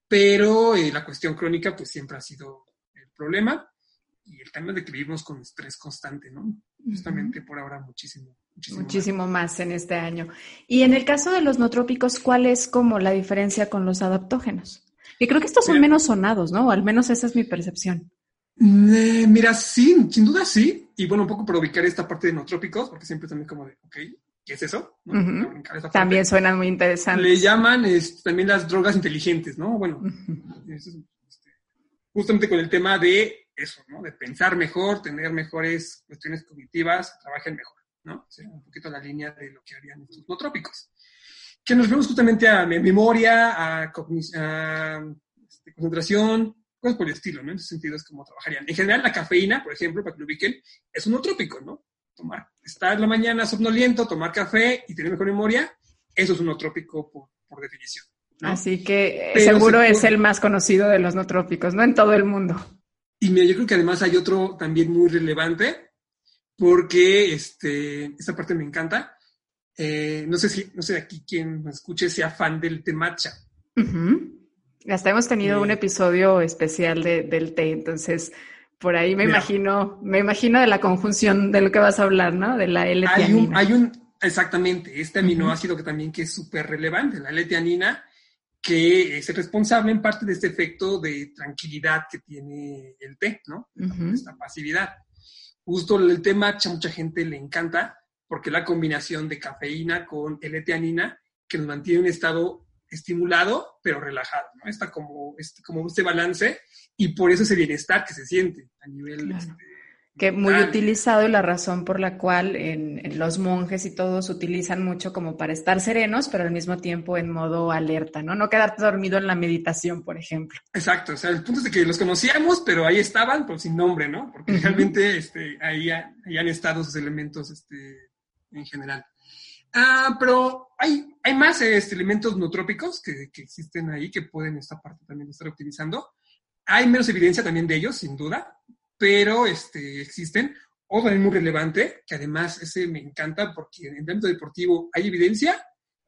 [SPEAKER 2] pero eh, la cuestión crónica pues siempre ha sido el problema y el tema de que vivimos con estrés constante, ¿no? Justamente por ahora muchísimo.
[SPEAKER 1] Muchísimo, más. en este año. Y en el caso de los no trópicos, ¿cuál es como la diferencia con los adaptógenos? Que creo que estos son menos sonados, ¿no? O al menos esa es mi percepción.
[SPEAKER 2] Eh, mira, sí, sin duda sí. Y bueno, un poco para ubicar esta parte de no trópicos, porque siempre también como de, ok, ¿qué es eso?
[SPEAKER 1] También suenan muy interesantes.
[SPEAKER 2] Le llaman también las drogas inteligentes, ¿no? Bueno, este, justamente con el tema de eso, ¿no? De pensar mejor, tener mejores cuestiones cognitivas, trabajen mejor, ¿no? un poquito la línea de lo que harían estos no trópicos. Que nos vemos justamente a memoria, a, a este, concentración, cosas por el estilo, ¿no? En ese sentido es como trabajarían. En general, la cafeína, por ejemplo, para que lo ubiquen, es un trópico, ¿no? Tomar, estar en la mañana somnoliento, tomar café y tener mejor memoria, eso es un trópico por, por definición.
[SPEAKER 1] Así que seguro es el más conocido de los no trópicos, ¿no? En todo el mundo.
[SPEAKER 2] Y mira, yo creo que además hay otro también muy relevante, porque este, esta parte me encanta. Eh, no sé si, no sé aquí quien me escuche sea fan del té matcha.
[SPEAKER 1] Hasta hemos tenido un episodio especial de, del té, entonces por ahí me imagino, me imagino de la conjunción de lo que vas a hablar, ¿no? De la l
[SPEAKER 2] Hay un, hay un exactamente, este aminoácido que también que es súper relevante, la L-teanina, que es el responsable en parte de este efecto de tranquilidad que tiene el té, ¿no? Esta pasividad. Justo el té matcha, mucha gente le encanta porque la combinación de cafeína con L-teanina que nos mantiene en un estado estimulado, pero relajado, ¿no? Está como, este, como este balance y por eso ese bienestar que se siente a nivel... Este,
[SPEAKER 1] que muy utilizado y la razón por la cual en, los monjes y todos utilizan mucho como para estar serenos, pero al mismo tiempo en modo alerta, ¿no? No quedarte dormido en la meditación, por ejemplo.
[SPEAKER 2] Exacto, o sea, el punto es de que los conocíamos, pero ahí estaban, pero sin nombre, ¿no? Porque realmente este, ahí, ahí, han estado esos elementos este, en general. Ah, pero hay, hay más este, elementos nootrópicos que, que existen ahí que pueden esta parte también estar utilizando. Hay menos evidencia también de ellos, sin duda, pero este, existen. Otro muy relevante, que además ese me encanta porque en el ámbito deportivo hay evidencia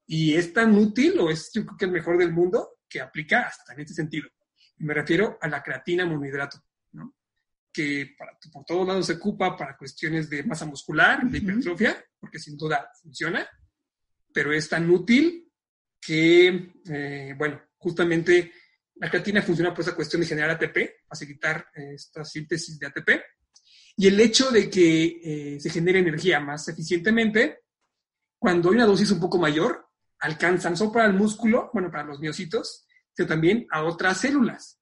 [SPEAKER 2] y es tan útil o es yo creo que el mejor del mundo que aplica hasta en este sentido. Me refiero a la creatina monohidrato, ¿no? Que para, por todos lados se ocupa para cuestiones de masa muscular, de hipertrofia, porque sin duda funciona, pero es tan útil que, eh, bueno, justamente La creatina funciona por esa cuestión de generar ATP, facilitar eh, esta síntesis de ATP. Y el hecho de que eh, se genere energía más eficientemente, cuando hay una dosis un poco mayor, alcanzan solo para el músculo, bueno, para los miocitos, pero también a otras células,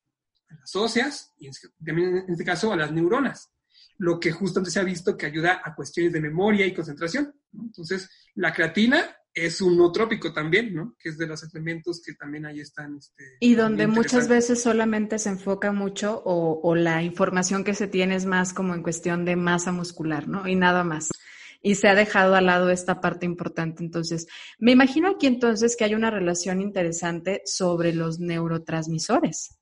[SPEAKER 2] a las óseas y también en este caso a las neuronas, lo que justamente se ha visto que ayuda a cuestiones de memoria y concentración. Entonces, la creatina es un nootrópico también, ¿no? Que es de los elementos que también ahí están. Este,
[SPEAKER 1] y donde muchas veces solamente se enfoca mucho o, o, la información que se tiene es más como en cuestión de masa muscular, ¿no? Y nada más. Y se ha dejado al lado esta parte importante. Entonces, me imagino aquí entonces que hay una relación interesante sobre los neurotransmisores.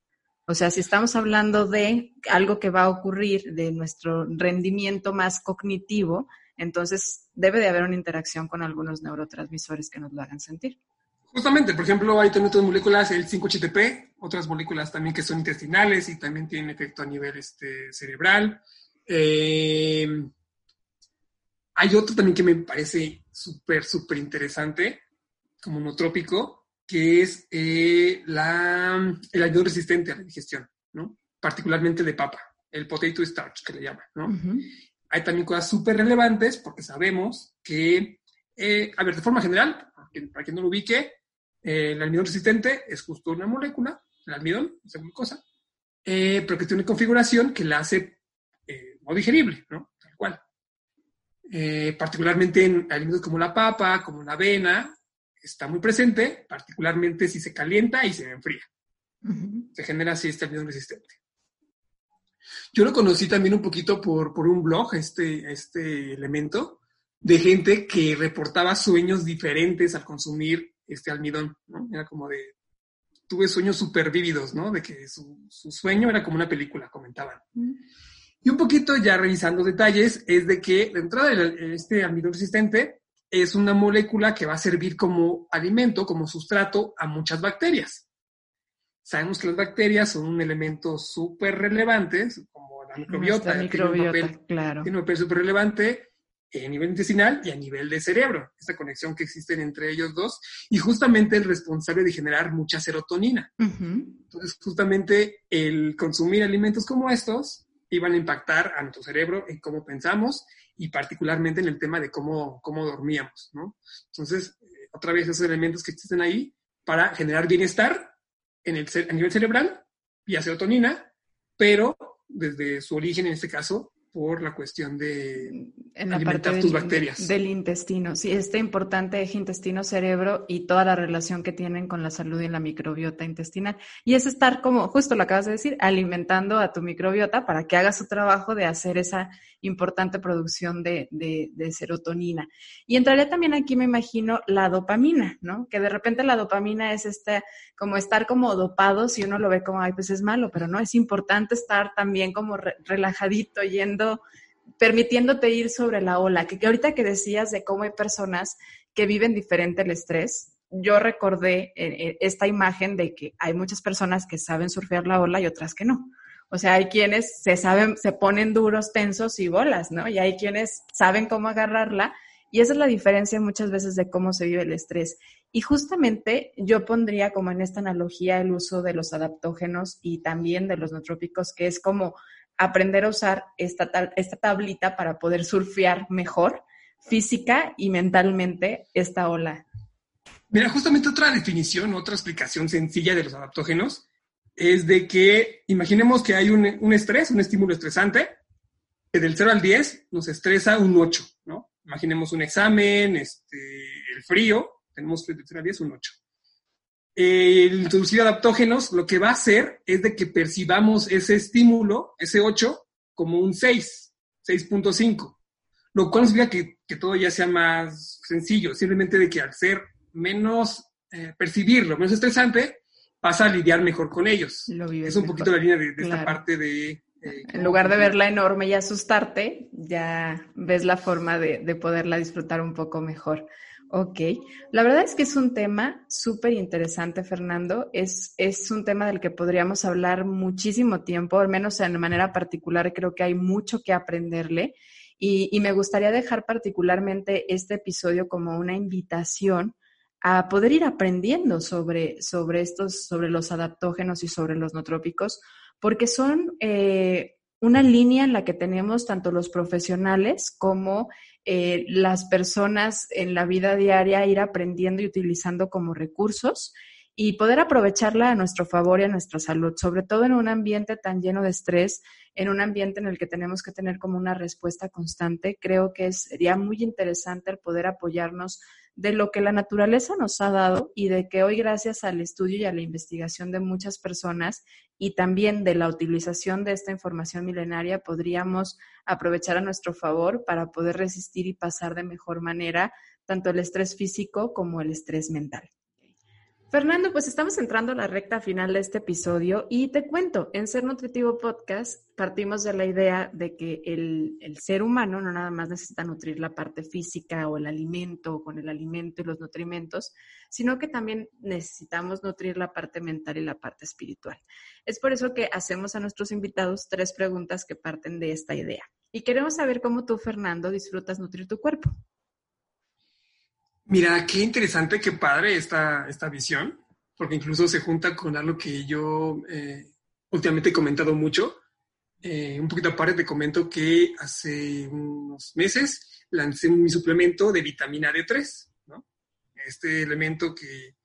[SPEAKER 1] O sea, si estamos hablando de algo que va a ocurrir de nuestro rendimiento más cognitivo, entonces, debe de haber una interacción con algunos neurotransmisores que nos lo hagan sentir.
[SPEAKER 2] Justamente, por ejemplo, hay también otras moléculas, el 5-HTP, otras moléculas también que son intestinales y también tienen efecto a nivel este, cerebral. Eh, hay otro también que me parece súper, súper interesante, como nootrópico, que es eh, la, el almidón resistente a la digestión, ¿no? Particularmente de papa, el potato starch que le llaman, ¿no? hay también cosas súper relevantes porque sabemos que, eh, a ver, de forma general, para quien, no lo ubique, eh, el almidón resistente es justo una molécula, el almidón, es una cosa, eh, pero que tiene una configuración que la hace no digerible, ¿no? Tal cual. particularmente en alimentos como la papa, como la avena, está muy presente, particularmente si se calienta y se enfría. Se genera así este almidón resistente. Yo lo conocí también un poquito por, por un blog, este, este elemento, de gente que reportaba sueños diferentes al consumir este almidón, ¿no? Era como de, tuve sueños súper vívidos, ¿no? De que su, su, sueño era como una película, comentaban. Y un poquito ya revisando detalles, es de que de entrada este almidón resistente es una molécula que va a servir como alimento, como sustrato a muchas bacterias. Sabemos que las bacterias son un elemento súper relevante, como la microbiota.
[SPEAKER 1] microbiota,
[SPEAKER 2] tiene un papel,
[SPEAKER 1] claro.
[SPEAKER 2] Tiene un papel súper relevante a nivel intestinal y a nivel de cerebro, esta conexión que existe entre ellos dos, y justamente el responsable de generar mucha serotonina. Entonces, justamente el consumir alimentos como estos iban a impactar a nuestro cerebro en cómo pensamos y particularmente en el tema de cómo, cómo dormíamos, ¿no? Entonces, eh, otra vez esos elementos que existen ahí para generar bienestar en el, a nivel cerebral y a serotonina, pero desde su origen, en este caso, por la cuestión de
[SPEAKER 1] en la alimentar parte tus bacterias. Del intestino, sí, este importante eje intestino-cerebro y toda la relación que tienen con la salud y la microbiota intestinal. Y es estar, como justo lo acabas de decir, alimentando a tu microbiota para que haga su trabajo de hacer esa importante producción de, de, de serotonina. Y entraría también aquí, me imagino, la dopamina, ¿no? Que de repente la dopamina es este, como estar como dopado, si uno lo ve como, ay, pues es malo, pero no, es importante estar también como relajadito, yendo, permitiéndote ir sobre la ola. Que, que ahorita que decías de cómo hay personas que viven diferente el estrés, yo recordé eh, eh, esta imagen de que hay muchas personas que saben surfear la ola y otras que no. O sea, hay quienes se saben, se ponen duros, tensos y bolas, ¿no? Y hay quienes saben cómo agarrarla. Y esa es la diferencia muchas veces de cómo se vive el estrés. Y justamente yo pondría como en esta analogía el uso de los adaptógenos y también de los nootrópicos, que es como aprender a usar esta, esta tablita para poder surfear mejor física y mentalmente esta ola.
[SPEAKER 2] Mira, justamente otra definición, otra explicación sencilla de los adaptógenos es de que imaginemos que hay un, estrés, un estímulo estresante, que del 0 al 10 nos estresa un 8, ¿no? Imaginemos un examen, este, el frío, tenemos que del 0 al 10 un 8. El introducir adaptógenos lo que va a hacer es de que percibamos ese estímulo, ese 8, como un 6, 6.5, lo cual significa que, que, todo ya sea más sencillo, simplemente de que al ser menos, eh, percibirlo, menos estresante, vas a lidiar mejor con ellos. es un poquito la línea de, esta parte de...
[SPEAKER 1] Eh, en lugar de verla enorme y asustarte, ya ves la forma de, de poderla disfrutar un poco mejor. Ok, la verdad es que es un tema súper interesante, Fernando. Es, es un tema del que podríamos hablar muchísimo tiempo, al menos de manera particular creo que hay mucho que aprenderle. Y, y me gustaría dejar particularmente este episodio como una invitación a poder ir aprendiendo sobre, sobre estos, sobre los adaptógenos y sobre los nootrópicos, porque son eh, una línea en la que tenemos tanto los profesionales como eh, las personas en la vida diaria ir aprendiendo y utilizando como recursos y poder aprovecharla a nuestro favor y a nuestra salud, sobre todo en un ambiente tan lleno de estrés, en un ambiente en el que tenemos que tener como una respuesta constante. Creo que sería muy interesante el poder apoyarnos de lo que la naturaleza nos ha dado y de que hoy gracias al estudio y a la investigación de muchas personas y también de la utilización de esta información milenaria podríamos aprovechar a nuestro favor para poder resistir y pasar de mejor manera tanto el estrés físico como el estrés mental. Fernando, pues estamos entrando a la recta final de este episodio y te cuento, en Ser Nutritivo Podcast partimos de la idea de que el, ser humano no nada más necesita nutrir la parte física o el alimento con el alimento y los nutrimentos, sino que también necesitamos nutrir la parte mental y la parte espiritual. Es por eso que hacemos a nuestros invitados tres preguntas que parten de esta idea. Y queremos saber cómo tú, Fernando, disfrutas nutrir tu cuerpo.
[SPEAKER 2] Mira, qué interesante, qué padre esta, esta visión, porque incluso se junta con algo que yo eh, últimamente he comentado mucho. Eh, un poquito aparte te comento que hace unos meses lancé mi suplemento de vitamina D3, ¿no? Este elemento que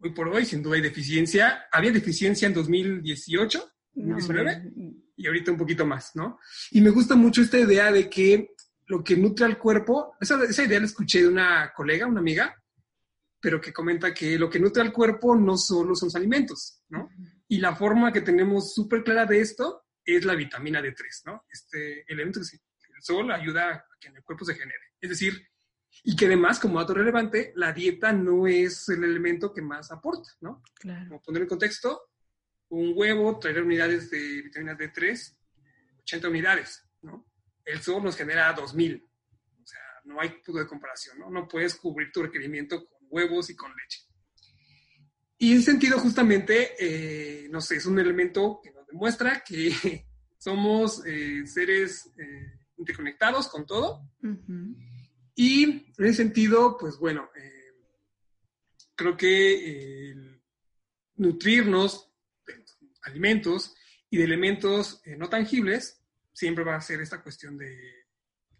[SPEAKER 2] hoy por hoy sin duda hay deficiencia. Había deficiencia en 2018, 2019, y ahorita un poquito más, ¿no? Y me gusta mucho esta idea de que lo que nutre al cuerpo, esa, esa idea la escuché de una colega, una amiga, pero que comenta que lo que nutre al cuerpo no solo son los alimentos, ¿no? Y la forma que tenemos súper clara de esto es la vitamina D3, ¿no? Este elemento que el sol ayuda a que en el cuerpo se genere. Es decir, y que además, como dato relevante, la dieta no es el elemento que más aporta, ¿no? Claro. Como poner en contexto, un huevo traerá unidades de vitamina D3, 80 unidades. El sol nos genera 2000. O sea, no hay punto de comparación, ¿no? No puedes cubrir tu requerimiento con huevos y con leche. Y en sentido, justamente, eh, no sé, es un elemento que nos demuestra que somos eh, seres eh, interconectados con todo. Y en ese sentido, pues bueno, creo que nutrirnos de alimentos y de elementos no tangibles siempre va a ser esta cuestión de,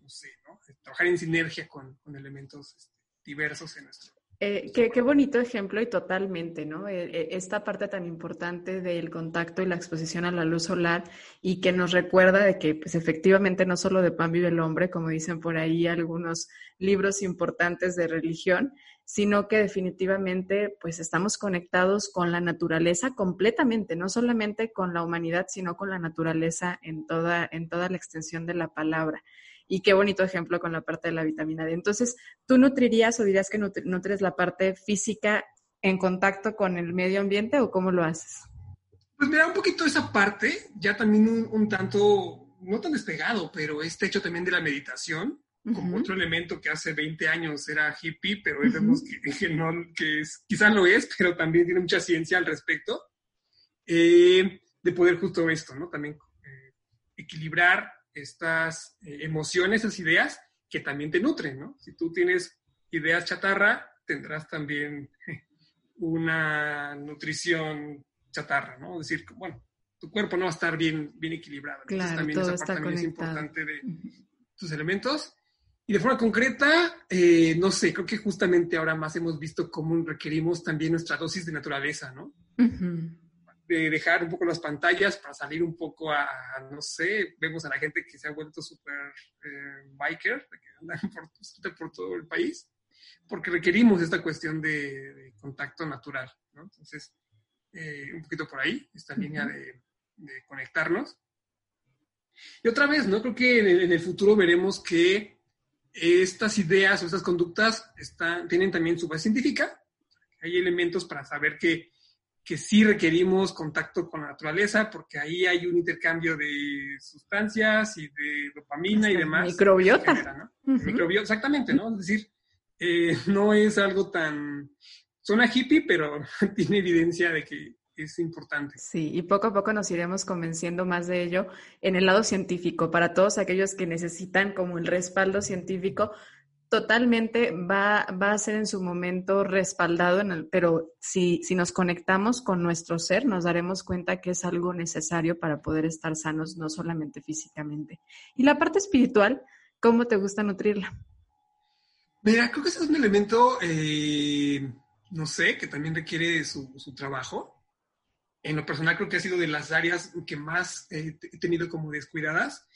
[SPEAKER 2] no sé, ¿no? trabajar en sinergia con, elementos este, diversos en nuestro.
[SPEAKER 1] Eh, qué, qué, bonito ejemplo y totalmente, ¿no? Eh, eh, esta parte tan importante del contacto y la exposición a la luz solar y que nos recuerda de que, pues efectivamente, no solo de pan vive el hombre, como dicen por ahí algunos libros importantes de religión, sino que definitivamente pues estamos conectados con la naturaleza completamente, no solamente con la humanidad, sino con la naturaleza en toda, en toda la extensión de la palabra. Y qué bonito ejemplo con la parte de la vitamina D. Entonces, ¿tú nutrirías o dirías que nutres la parte física en contacto con el medio ambiente o cómo lo haces?
[SPEAKER 2] Pues mira, un poquito esa parte, ya también un, un tanto, no tan despegado, pero este hecho también de la meditación, como otro elemento que hace 20 años era hippie, pero hoy vemos que, no, que quizás lo es, pero también tiene mucha ciencia al respecto, eh, de poder justo esto, ¿no? También eh, equilibrar estas eh, emociones, esas ideas que también te nutren, ¿no? Si tú tienes ideas chatarra, tendrás también una nutrición chatarra, ¿no? Es decir, bueno, tu cuerpo no va a estar bien, bien equilibrado.
[SPEAKER 1] Claro, también esa parte también
[SPEAKER 2] es importante de tus elementos. Y de forma concreta, eh, no sé, creo que justamente ahora más hemos visto cómo requerimos también nuestra dosis de naturaleza, ¿no? De dejar un poco las pantallas para salir un poco a, no sé, vemos a la gente que se ha vuelto súper eh, biker, que andan por, por, todo el país, porque requerimos esta cuestión de, contacto natural, ¿no? Entonces, eh, un poquito por ahí, esta línea de, conectarnos. Y otra vez, ¿no? Creo que en el futuro veremos que estas ideas o estas conductas están, tienen también su base científica. Hay elementos para saber que, que sí requerimos contacto con la naturaleza, porque ahí hay un intercambio de sustancias y de dopamina y demás.
[SPEAKER 1] Microbiota.
[SPEAKER 2] Microbiota, exactamente, ¿no? Es decir, eh, no es algo tan... Suena hippie, pero tiene evidencia de que es importante.
[SPEAKER 1] Sí, y poco a poco nos iremos convenciendo más de ello en el lado científico. Para todos aquellos que necesitan como el respaldo científico, totalmente va, va a ser en su momento respaldado, en el, pero si, si nos conectamos con nuestro ser, nos daremos cuenta que es algo necesario para poder estar sanos, no solamente físicamente. Y la parte espiritual, ¿cómo te gusta nutrirla?
[SPEAKER 2] Mira, creo que ese es un elemento, eh, no sé, que también requiere su, su, trabajo. En lo personal creo que ha sido de las áreas que más eh, he tenido como descuidadas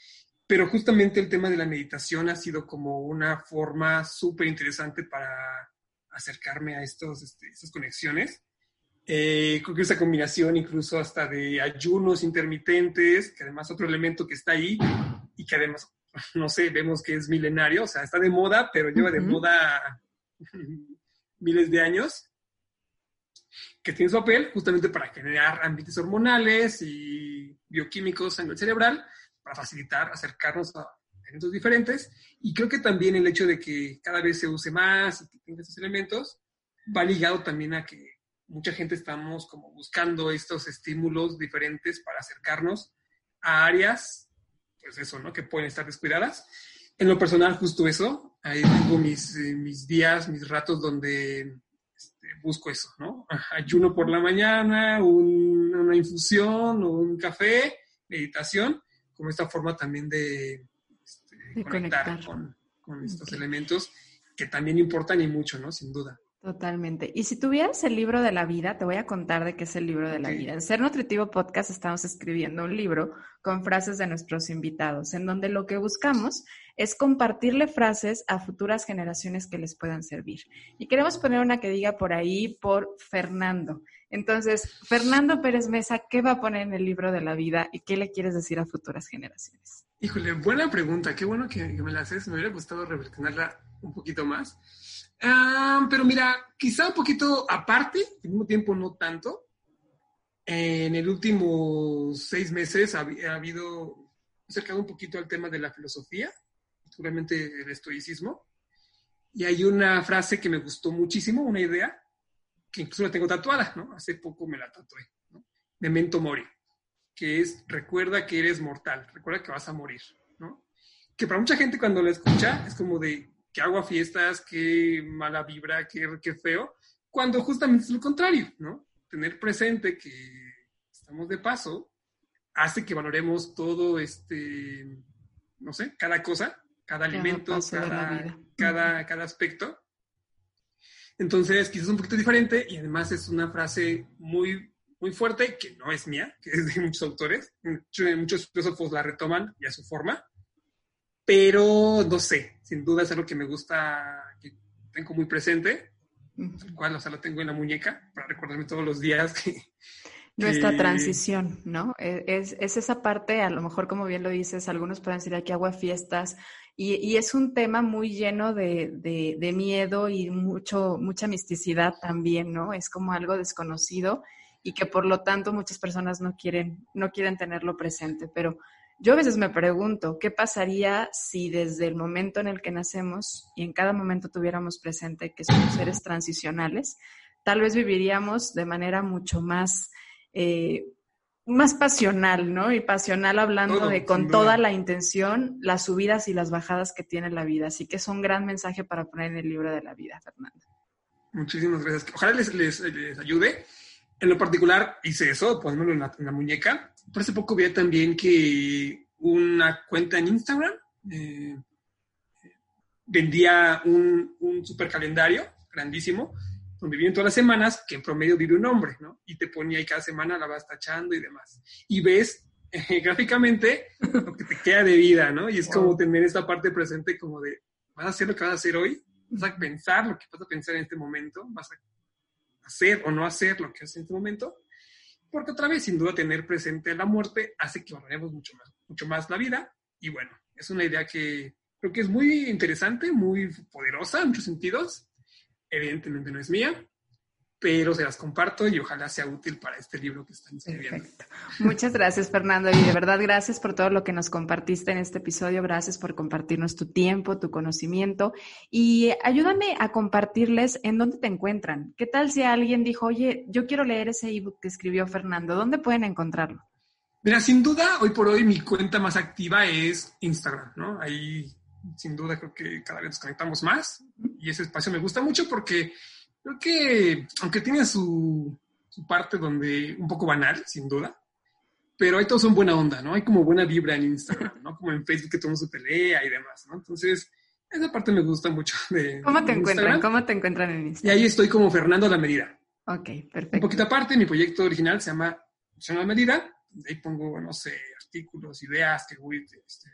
[SPEAKER 2] pero justamente el tema de la meditación ha sido como una forma súper interesante para acercarme a estos, este, estas conexiones. Eh, creo que esa combinación incluso hasta de ayunos intermitentes, que además otro elemento que está ahí y que además, no sé, vemos que es milenario, o sea, está de moda, pero lleva de moda miles de años, que tiene su papel justamente para generar ambientes hormonales y bioquímicos a nivel cerebral, para facilitar acercarnos a elementos diferentes. Y creo que también el hecho de que cada vez se use más y que tenga estos elementos va ligado también a que mucha gente estamos como buscando estos estímulos diferentes para acercarnos a áreas, pues eso, ¿no? Que pueden estar descuidadas. En lo personal, justo eso. Ahí tengo mis, eh, mis días, mis ratos donde este, busco eso, ¿no? Ayuno por la mañana, una infusión, un café, meditación como esta forma también de, este, conectar, con, estos elementos que también importan y mucho, ¿no? Sin duda.
[SPEAKER 1] Totalmente. Y si tuvieras el libro de la vida, te voy a contar de qué es el libro de la vida. En Ser Nutritivo Podcast estamos escribiendo un libro con frases de nuestros invitados, en donde lo que buscamos es compartirle frases a futuras generaciones que les puedan servir. Y queremos poner una que diga por ahí por Fernando. Entonces, Fernando Pérez Mesa, ¿qué va a poner en el libro de la vida y qué le quieres decir a futuras generaciones?
[SPEAKER 2] Híjole, buena pregunta. Qué bueno que, me la haces. Me hubiera gustado reflexionarla un poquito más. Ah, pero mira, quizá un poquito aparte, al mismo tiempo no tanto. En el último seis meses ha, ha habido acercado un poquito al tema de la filosofía, seguramente el estoicismo. Y hay una frase que me gustó muchísimo, una idea, que incluso la tengo tatuada, ¿no? Hace poco me la tatué, ¿no? Memento mori, que es recuerda que eres mortal, recuerda que vas a morir, ¿no? Que para mucha gente cuando la escucha es como de que hago a fiestas, qué mala vibra, qué, qué feo, cuando justamente es lo contrario, ¿no? Tener presente que estamos de paso hace que valoremos todo este, no sé, cada cosa, cada alimento, cada, cada, cada aspecto entonces, quizás un poquito diferente y además es una frase muy, muy fuerte, que no es mía, que es de muchos autores. Muchos filósofos la retoman y a su forma. Pero no sé, sin duda es algo que me gusta, que tengo muy presente, el cual, o sea, lo tengo en la muñeca para recordarme todos los días que,
[SPEAKER 1] nuestra transición, ¿no? E, es, es, esa parte, a lo mejor como bien lo dices, algunos pueden decir aquí agua fiestas, y, es un tema muy lleno de, miedo y mucho, mucha misticidad también, ¿no? Es como algo desconocido y que por lo tanto muchas personas no quieren, no quieren tenerlo presente. Pero yo a veces me pregunto, ¿qué pasaría si desde el momento en el que nacemos y en cada momento tuviéramos presente que somos seres transicionales, tal vez viviríamos de manera mucho más eh, más pasional, ¿no? Y pasional hablando de con toda la intención, las subidas y las bajadas que tiene la vida. Así que es un gran mensaje para poner en el libro de la vida, Fernando.
[SPEAKER 2] Muchísimas gracias. Ojalá les, les, ayude. En lo particular hice eso, poniéndolo en la, muñeca. Por hace poco vi también que una cuenta en Instagram eh, vendía un, un super calendario grandísimo donde viven todas las semanas, que en promedio vive un hombre, ¿no? Y te ponía ahí cada semana la vas tachando y demás. Y ves eh, gráficamente lo que te queda de vida, ¿no? Y es como tener esta parte presente como de, vas a hacer lo que vas a hacer hoy, vas a pensar lo que vas a pensar en este momento, vas a hacer o no hacer lo que haces en este momento, porque otra vez, sin duda, tener presente la muerte hace que valoremos mucho más, mucho más la vida. Y bueno, es una idea que creo que es muy interesante, muy poderosa en muchos sentidos evidentemente no es mía, pero se las comparto y ojalá sea útil para este libro que están escribiendo. Perfecto.
[SPEAKER 1] Muchas gracias, Fernando. Y de verdad, gracias por todo lo que nos compartiste en este episodio. Gracias por compartirnos tu tiempo, tu conocimiento. Y ayúdame a compartirles en dónde te encuentran. ¿Qué tal si alguien dijo, oye, yo quiero leer ese ebook que escribió Fernando? ¿Dónde pueden encontrarlo?
[SPEAKER 2] Mira, sin duda, hoy por hoy mi cuenta más activa es Instagram, ¿no? Ahí sin duda creo que cada vez nos conectamos más y ese espacio me gusta mucho porque creo que, aunque tiene su, su parte donde un poco banal, sin duda, pero hay todos son buena onda, ¿no? Hay como buena vibra en Instagram, ¿no? Como en Facebook que todo mundo se pelea y demás, ¿no? Entonces, esa parte me gusta mucho de
[SPEAKER 1] ¿Cómo te encuentran? ¿Cómo te encuentran en Instagram?
[SPEAKER 2] Y ahí estoy como Fernando a la medida.
[SPEAKER 1] Ok, perfecto.
[SPEAKER 2] Un poquito aparte, mi proyecto original se llama Acción a la medida. Ahí pongo, no sé, artículos, ideas que voy este,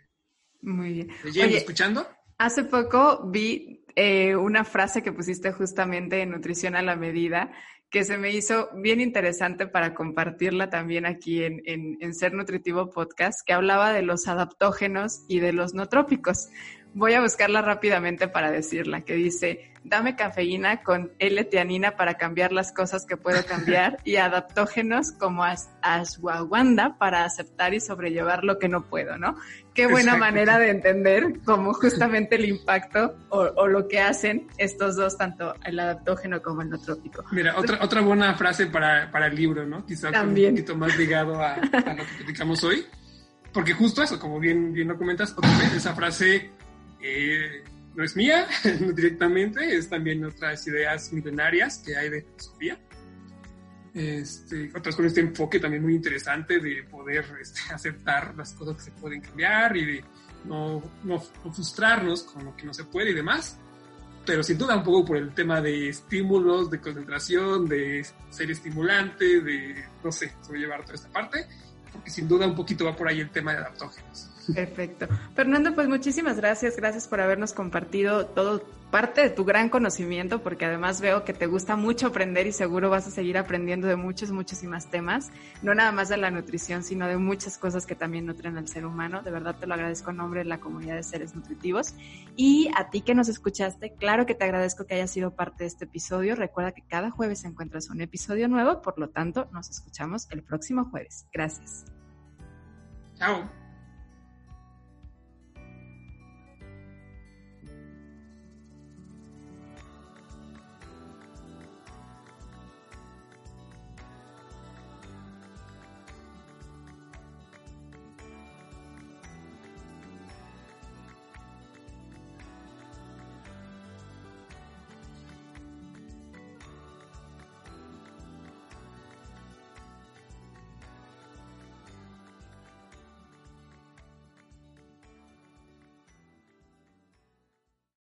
[SPEAKER 1] Muy bien.
[SPEAKER 2] leyendo, escuchando.
[SPEAKER 1] Hace poco vi eh, una frase que pusiste justamente en Nutrición a la Medida que se me hizo bien interesante para compartirla también aquí en, en, Ser Nutritivo Podcast, que hablaba de los adaptógenos y de los no trópicos. Voy a buscarla rápidamente para decirla, que dice, dame cafeína con L-teanina para cambiar las cosas que puedo cambiar y adaptógenos como ashwagandha para aceptar y sobrellevar lo que no puedo, ¿no? Qué buena manera de entender cómo justamente el impacto o, lo que hacen estos dos, tanto el adaptógeno como el no trópico.
[SPEAKER 2] Mira, otra, otra buena frase para, para el libro, ¿no? Quizás un poquito más ligado a, lo que platicamos hoy. Porque justo eso, como bien, bien lo comentas, otra vez esa frase eh, no es mía directamente, es también otras ideas milenarias que hay de filosofía. Este, otras con este enfoque también muy interesante de poder este, aceptar las cosas que se pueden cambiar y de no, no, frustrarnos con lo que no se puede y demás. Pero sin duda un poco por el tema de estímulos, de concentración, de ser estimulante, de, no sé, llevar toda esta parte, porque sin duda un poquito va por ahí el tema de adaptógenos.
[SPEAKER 1] Perfecto. Fernando, pues muchísimas gracias. Gracias por habernos compartido todo parte de tu gran conocimiento, porque además veo que te gusta mucho aprender y seguro vas a seguir aprendiendo de muchos, muchísimos temas, no nada más de la nutrición, sino de muchas cosas que también nutren al ser humano. De verdad te lo agradezco en nombre de la comunidad de seres nutritivos. Y a ti que nos escuchaste, claro que te agradezco que hayas sido parte de este episodio. Recuerda que cada jueves encuentras un episodio nuevo, por lo tanto, nos escuchamos el próximo jueves. Gracias.
[SPEAKER 2] Chao.